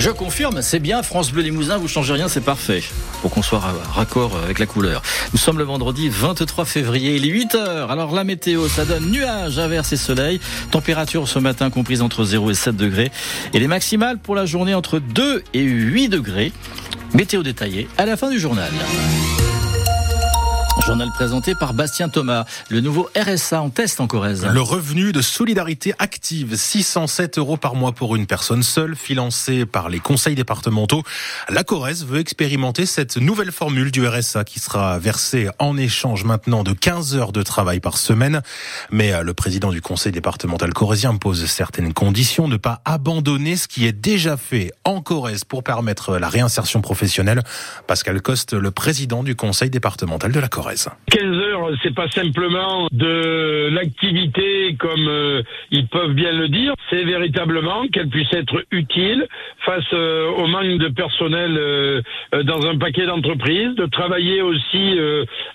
je confirme, c'est bien France Bleu Limousin, vous changez rien, c'est parfait. Pour qu'on soit raccord avec la couleur. Nous sommes le vendredi 23 février, il est 8 heures. Alors la météo, ça donne nuages, averses et soleil. Température ce matin comprise entre 0 et 7 degrés. Et les maximales pour la journée entre 2 et 8 degrés. Météo détaillée à la fin du journal. Journal présenté par Bastien Thomas. Le nouveau RSA en test en Corrèze. Le revenu de solidarité active, 607 euros par mois pour une personne seule, financé par les conseils départementaux. La Corrèze veut expérimenter cette nouvelle formule du RSA qui sera versée en échange maintenant de 15 heures de travail par semaine. Mais euh, le président du conseil départemental corrézien pose certaines conditions, ne pas abandonner ce qui est déjà fait en Corrèze pour permettre la réinsertion professionnelle. Pascal Coste, le président du conseil départemental de la Corrèze. 15 heures, c'est pas simplement de l'activité comme euh, ils peuvent bien le dire, c'est véritablement qu'elle puisse être utile face euh, au manque de personnel euh, dans un paquet d'entreprises, de travailler aussi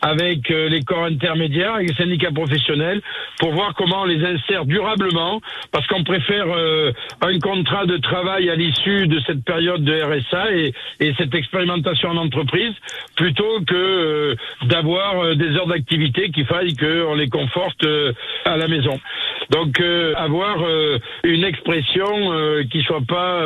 avec les corps intermédiaires, avec les syndicats professionnels, pour voir comment on les insère durablement, parce qu'on préfère un contrat de travail à l'issue de cette période de RSA et, et cette expérimentation en entreprise, plutôt que d'avoir euh, des heures d'activité qu'il faille qu'on les conforte euh, à la maison. Donc euh, avoir une expression qui soit pas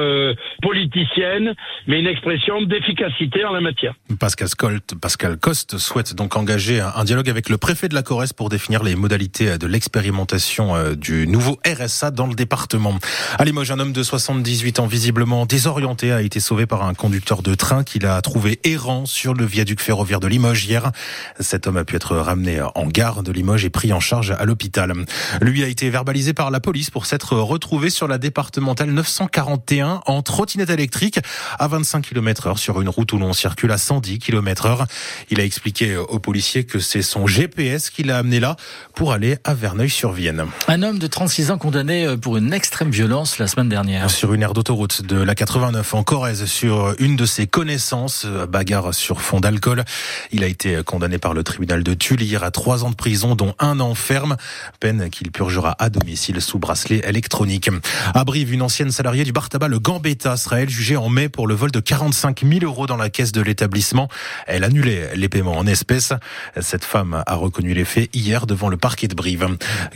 politicienne, mais une expression d'efficacité en la matière. Pascal Colt, Pascal Coste souhaite donc engager un dialogue avec le préfet de la Corrèze pour définir les modalités de l'expérimentation du nouveau RSA dans le département. À Limoges, un homme de 78 ans visiblement désorienté a été sauvé par un conducteur de train qu'il a trouvé errant sur le viaduc ferroviaire de Limoges hier. Cet homme a pu être ramené en gare de Limoges et pris en charge à l'hôpital. Lui a été verbalisé par la police pour s'être retrouvé sur la départementale 941 en trottinette électrique à 25 km heure sur une route où l'on circule à 110 km heure. Il a expliqué aux policiers que c'est son GPS qui l'a amené là pour aller à Verneuil-sur-Vienne. Un homme de 36 ans condamné pour une extrême violence la semaine dernière. Sur une aire d'autoroute de la 89 en Corrèze sur une de ses connaissances, bagarre sur fond d'alcool. Il a été condamné par le le tribunal de Tulle à trois ans de prison, dont un an ferme, peine qu'il purgera à domicile sous bracelet électronique. À Brive, une ancienne salariée du bar tabac Le Gambetta sera elle jugée en mai pour le vol de 45 000 euros dans la caisse de l'établissement. Elle annulait les paiements en espèces. Cette femme a reconnu les faits hier devant le parquet de Brive.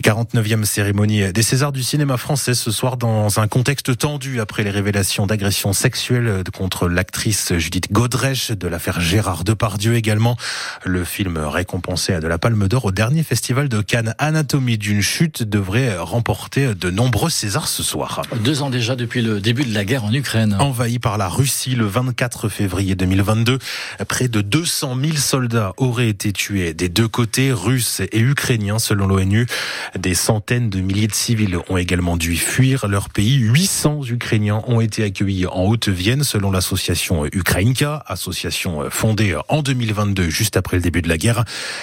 49e cérémonie des Césars du cinéma français ce soir dans un contexte tendu après les révélations d'agressions sexuelles contre l'actrice Judith Godrèche de l'affaire Gérard Depardieu également. Le film récompensé à de la Palme d'Or au dernier festival de Cannes. Anatomie d'une chute devrait remporter de nombreux Césars ce soir. Deux ans déjà depuis le début de la guerre en Ukraine. Envahi par la Russie le 24 février 2022, près de 200 000 soldats auraient été tués des deux côtés, russes et ukrainiens selon l'ONU. Des centaines de milliers de civils ont également dû fuir leur pays. 800 Ukrainiens ont été accueillis en Haute-Vienne selon l'association Ukrainka, association fondée en 2022 juste après le début de la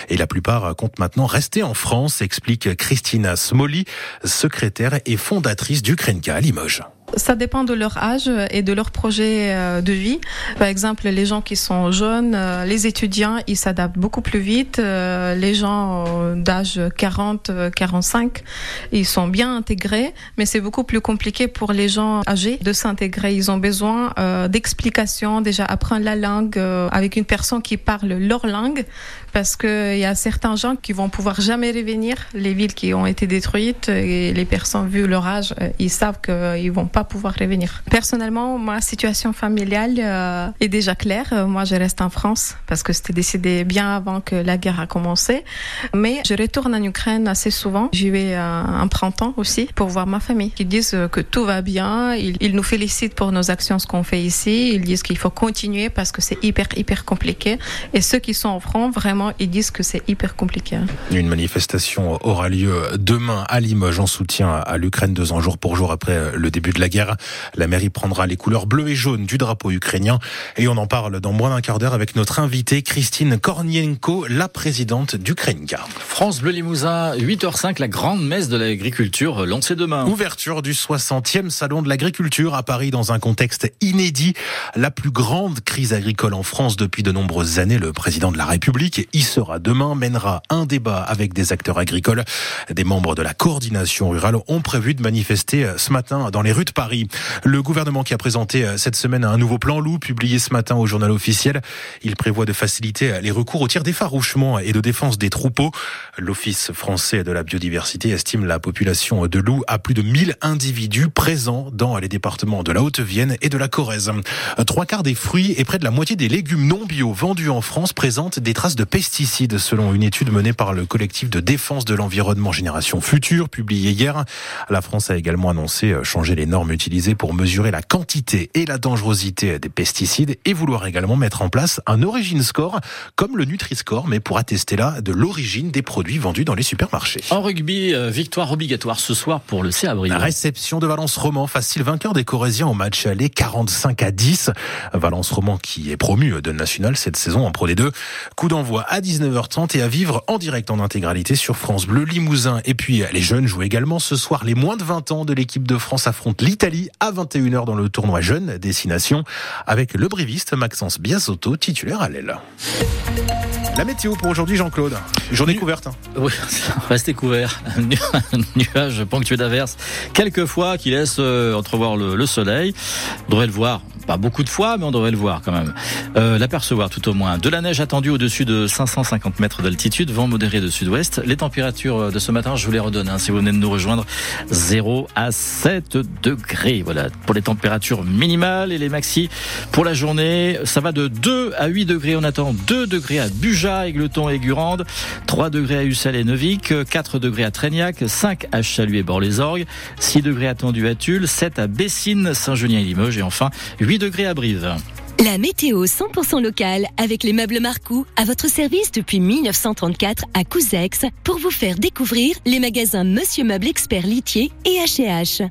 Et la plupart comptent maintenant rester en France, explique Christina Smoli, secrétaire et fondatrice du Krenka à Limoges. Ça dépend de leur âge et de leur projet euh, de vie. Par exemple, les gens qui sont jeunes, euh, les étudiants, ils s'adaptent beaucoup plus vite. Euh, les gens d'âge 40, 45, ils sont bien intégrés, mais c'est beaucoup plus compliqué pour les gens âgés de s'intégrer. Ils ont besoin d'explications, déjà apprendre la langue avec une personne qui parle leur langue, parce qu'il y a certains gens qui vont pouvoir jamais revenir. Les villes qui ont été détruites et les personnes, vu leur âge, ils savent qu'ils vont pas pouvoir revenir. Personnellement, ma situation familiale euh, est déjà claire. Euh, moi, je reste en France parce que c'était décidé bien avant que la guerre a commencé. Mais je retourne en Ukraine assez souvent. J'y vais en printemps aussi pour voir ma famille. Ils disent que tout va bien. Ils, ils nous félicitent pour nos actions, ce qu'on fait ici. Ils disent qu'il faut continuer parce que c'est hyper, hyper compliqué. Et ceux qui sont en front, vraiment, ils disent que c'est hyper compliqué. Une manifestation aura lieu demain à Limoges en soutien à l'Ukraine deux ans jour pour jour après le début de la guerre. La mairie prendra les couleurs bleues et jaunes du drapeau ukrainien. Et on en parle dans moins d'un quart d'heure avec notre invitée Christine Kornienko, la présidente d'Ukrainka. France Bleu Limousin, 8h05, la grande messe de l'agriculture lancée demain. Ouverture du 60e salon de l'agriculture à Paris dans un contexte inédit. La plus grande crise agricole en France depuis de nombreuses années. Le président de la République y sera demain, mènera un débat avec des acteurs agricoles. Des membres de la coordination rurale ont prévu de manifester ce matin dans les rues de Paris. Le gouvernement qui a présenté cette semaine un nouveau plan loup publié ce matin au journal officiel. Il prévoit de faciliter les recours au tir d'effarouchement et de défense des troupeaux. L'Office français de la biodiversité estime la population de loups à plus de 1000 individus présents dans les départements de la Haute-Vienne et de la Corrèze. Trois quarts des fruits et près de la moitié des légumes non bio vendus en France présentent des traces de pesticides selon une étude menée par le collectif de défense de l'environnement Génération Future publiée hier. La France a également annoncé changer les normes utilisées pour mesurer la quantité et la dangerosité des pesticides et vouloir également mettre en place un origin score comme le Nutri-Score mais pour attester là de l'origine des produits vendus dans les supermarchés. En rugby, euh, victoire obligatoire ce soir pour le CA La réception de Valence Roman, facile vainqueur des Corésiens au match aller 45 à 10. Valence Roman qui est promu de national cette saison en Pro D2. Coup d'envoi à 19h30 et à vivre en direct en intégralité sur France Bleu Limousin. Et puis les jeunes jouent également ce soir. Les moins de 20 ans de l'équipe de France affrontent l'Italie à 21h dans le tournoi Jeunes Destination avec le briviste Maxence Biasotto, titulaire à l'aile. La météo pour aujourd'hui, Jean-Claude. Journée couverte. Hein. Oui, restez couvert. Nuage ponctué d'averses, quelquefois qui laisse euh, entrevoir le, le soleil. On devrait le voir pas beaucoup de fois, mais on devrait le voir quand même. Euh, L'apercevoir tout au moins. De la neige attendue au-dessus de 550 mètres d'altitude, vent modéré de sud-ouest. Les températures de ce matin, je vous les redonne, hein, si vous venez de nous rejoindre, 0 à 7 degrés. Voilà, pour les températures minimales et les maxi pour la journée, ça va de 2 à 8 degrés. On attend 2 degrés à Buja, Aigleton et Gurande, 3 degrés à Ussel et Neuvik, 4 degrés à Trégnac, 5 à Chalut et Bord-les-Orgues, 6 degrés attendus à Tulle, 7 à Bessines, Saint-Julien et Limoges et enfin 8 La météo 100% locale avec les meubles Marcou à votre service depuis 1934 à Couzex pour vous faire découvrir les magasins Monsieur Meuble Expert Litier et H&H.